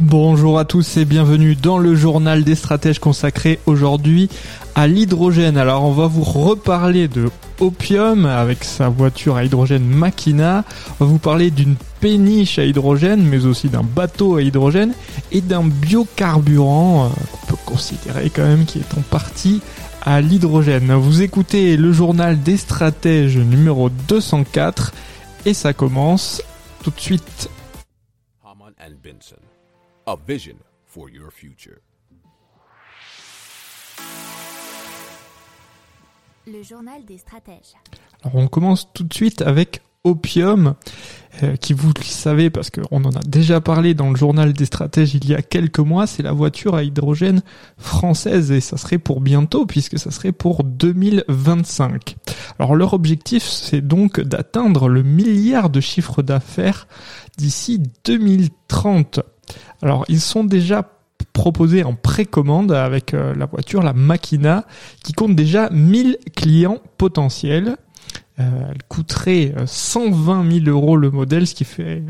Bonjour à tous et bienvenue dans le journal des stratèges consacré aujourd'hui à l'hydrogène. Alors on va vous reparler de Opium avec sa voiture à hydrogène Makina. On va vous parler d'une péniche à hydrogène mais aussi d'un bateau à hydrogène et d'un biocarburant euh, qu'on peut considérer quand même qui est en partie à l'hydrogène. Vous écoutez le journal des stratèges numéro 204 et ça commence tout de suite. A vision for your future. Le journal des stratèges. Alors on commence tout de suite avec Opium, euh, qui vous le savez parce qu'on en a déjà parlé dans le journal des stratèges il y a quelques mois, c'est la voiture à hydrogène française et ça serait pour bientôt puisque ça serait pour 2025. Alors leur objectif c'est donc d'atteindre le milliard de chiffre d'affaires d'ici 2030. Alors ils sont déjà proposés en précommande avec euh, la voiture, la Makina, qui compte déjà 1000 clients potentiels. Euh, elle coûterait euh, 120 000 euros le modèle, ce qui fait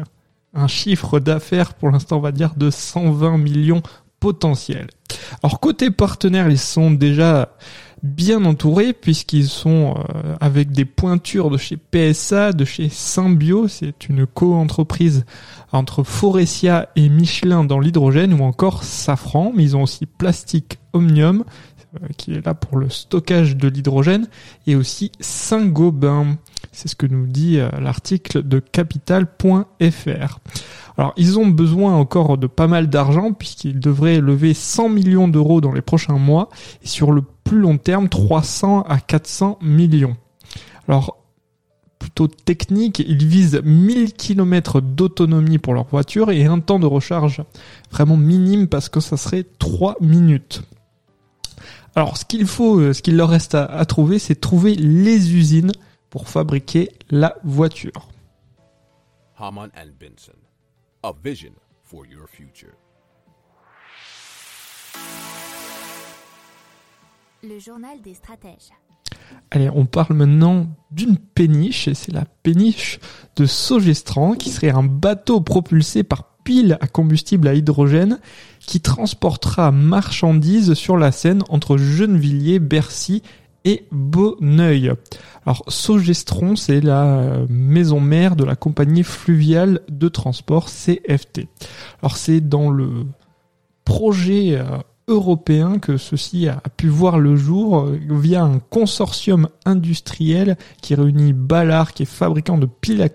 un chiffre d'affaires pour l'instant on va dire de 120 millions potentiels. Alors côté partenaires, ils sont déjà bien entourés puisqu'ils sont euh, avec des pointures de chez PSA, de chez Symbio, c'est une co-entreprise entre Forestia et Michelin dans l'hydrogène ou encore Safran, mais ils ont aussi Plastique Omnium euh, qui est là pour le stockage de l'hydrogène et aussi Saint-Gobain. C'est ce que nous dit euh, l'article de capital.fr. Alors, ils ont besoin encore de pas mal d'argent puisqu'ils devraient lever 100 millions d'euros dans les prochains mois et sur le plus long terme 300 à 400 millions. Alors, plutôt technique, ils visent 1000 km d'autonomie pour leur voiture et un temps de recharge vraiment minime parce que ça serait 3 minutes. Alors, ce qu'il faut, euh, ce qu'il leur reste à, à trouver, c'est trouver les usines pour fabriquer la voiture. Haman and Benson, a vision for your future. Le journal des stratèges. Allez, on parle maintenant d'une péniche, et c'est la péniche de Sogestran, qui serait un bateau propulsé par pile à combustible à hydrogène, qui transportera marchandises sur la Seine entre Gennevilliers, Bercy et Bonneuil. Alors, Sogestron, c'est la euh, maison mère de la compagnie fluviale de transport CFT. Alors, c'est dans le projet euh, européen que ceci a pu voir le jour euh, via un consortium industriel qui réunit Ballard, qui est fabricant de piles à,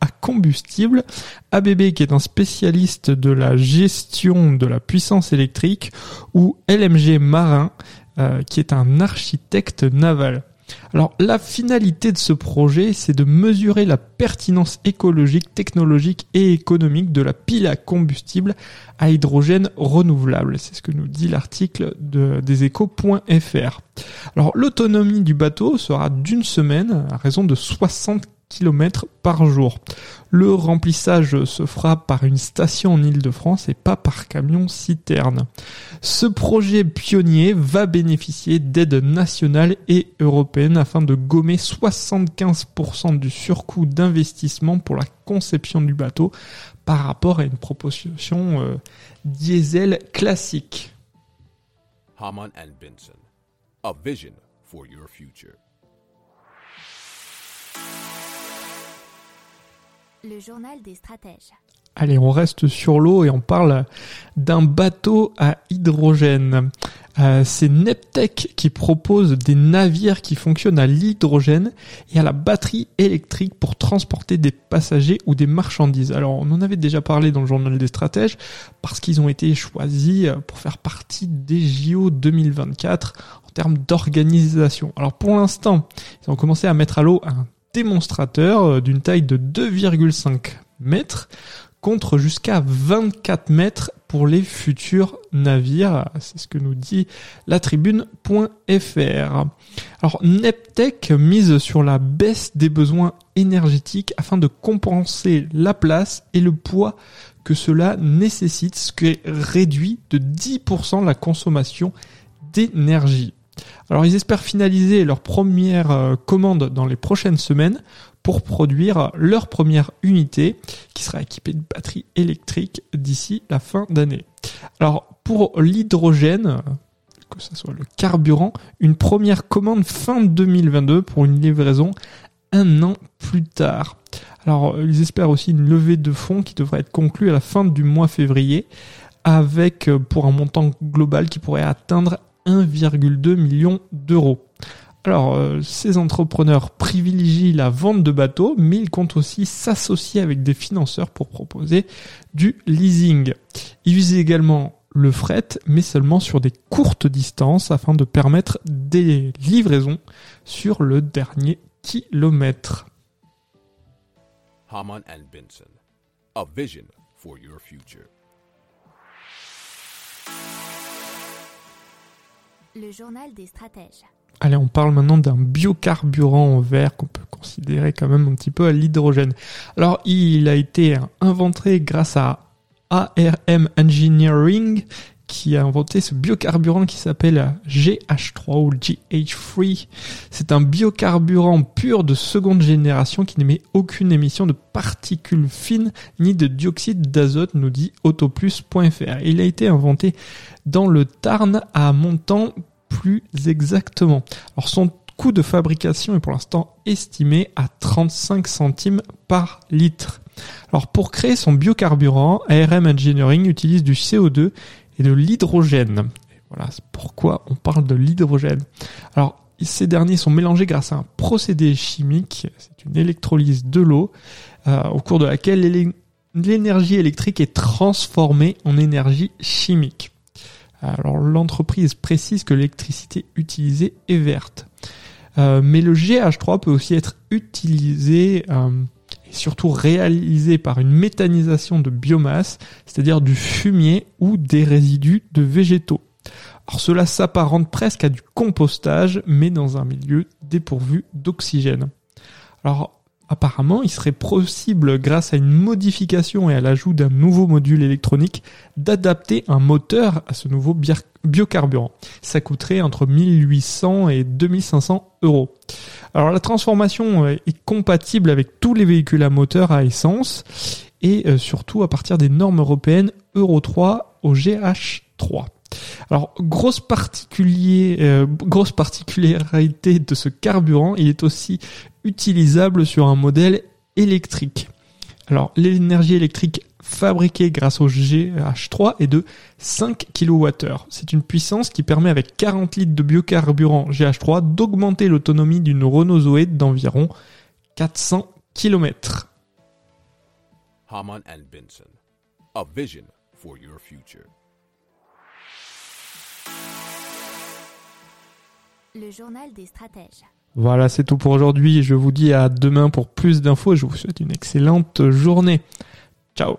à combustible, ABB qui est un spécialiste de la gestion de la puissance électrique, ou LMG Marin euh, qui est un architecte naval. Alors la finalité de ce projet, c'est de mesurer la pertinence écologique, technologique et économique de la pile à combustible à hydrogène renouvelable. C'est ce que nous dit l'article de, des échos.fr. Alors l'autonomie du bateau sera d'une semaine à raison de 60 par jour. Le remplissage se fera par une station en Ile-de-France et pas par camion citerne. Ce projet pionnier va bénéficier d'aides nationales et européennes afin de gommer 75% du surcoût d'investissement pour la conception du bateau par rapport à une proposition euh, diesel classique. And Benson, a vision for your future. Le journal des stratèges. Allez, on reste sur l'eau et on parle d'un bateau à hydrogène. Euh, c'est Neptec qui propose des navires qui fonctionnent à l'hydrogène et à la batterie électrique pour transporter des passagers ou des marchandises. Alors, on en avait déjà parlé dans le journal des stratèges parce qu'ils ont été choisis pour faire partie des JO 2024 en termes d'organisation. Alors, pour l'instant, ils ont commencé à mettre à l'eau un démonstrateur euh, d'une taille de 2,5 mètres contre jusqu'à 24 mètres pour les futurs navires. C'est ce que nous dit la tribune.fr. Alors Neptech mise sur la baisse des besoins énergétiques afin de compenser la place et le poids que cela nécessite, ce qui réduit de 10% la consommation d'énergie. Alors ils espèrent finaliser leur première euh, commande dans les prochaines semaines pour produire leur première unité qui sera équipée de batteries électriques d'ici la fin d'année. Alors pour l'hydrogène, que ce soit le carburant, une première commande fin 2022 pour une livraison un an plus tard. Alors ils espèrent aussi une levée de fonds qui devrait être conclue à la fin du mois février avec euh, pour un montant global qui pourrait atteindre 1,2 million d'euros. Alors, euh, ces entrepreneurs privilégient la vente de bateaux, mais ils comptent aussi s'associer avec des financeurs pour proposer du leasing. Ils visent également le fret, mais seulement sur des courtes distances afin de permettre des livraisons sur le dernier kilomètre. Haman Benson. A vision for your future. Le journal des stratèges. Allez, on parle maintenant d'un biocarburant en vert qu'on peut considérer quand même un petit peu à l'hydrogène. Alors, il a été inventé grâce à ARM Engineering qui a inventé ce biocarburant qui s'appelle GH3 ou GH3. C'est un biocarburant pur de seconde génération qui n'émet aucune émission de particules fines ni de dioxyde d'azote, nous dit autoplus.fr. Il a été inventé dans le Tarn à montant plus exactement. Alors son coût de fabrication est pour l'instant estimé à 35 centimes par litre. Alors pour créer son biocarburant, ARM Engineering utilise du CO2 et de l'hydrogène. Voilà, pourquoi on parle de l'hydrogène. Alors ces derniers sont mélangés grâce à un procédé chimique, c'est une électrolyse de l'eau, euh, au cours de laquelle l'énergie électrique est transformée en énergie chimique. Alors l'entreprise précise que l'électricité utilisée est verte. Euh, mais le GH3 peut aussi être utilisé euh, surtout réalisé par une méthanisation de biomasse, c'est-à-dire du fumier ou des résidus de végétaux. Alors cela s'apparente presque à du compostage, mais dans un milieu dépourvu d'oxygène. Alors Apparemment, il serait possible, grâce à une modification et à l'ajout d'un nouveau module électronique, d'adapter un moteur à ce nouveau biocarburant. Ça coûterait entre 1800 et 2500 euros. Alors la transformation est compatible avec tous les véhicules à moteur à essence et euh, surtout à partir des normes européennes Euro 3 au GH3. Alors, grosse, particulier, euh, grosse particularité de ce carburant, il est aussi utilisable sur un modèle électrique. Alors, l'énergie électrique fabriquée grâce au GH3 est de 5 kWh. C'est une puissance qui permet avec 40 litres de biocarburant GH3 d'augmenter l'autonomie d'une Renault Zoé d'environ 400 km. Haman and Benson. A vision for your future. Le journal des stratèges. Voilà, c'est tout pour aujourd'hui. Je vous dis à demain pour plus d'infos et je vous souhaite une excellente journée. Ciao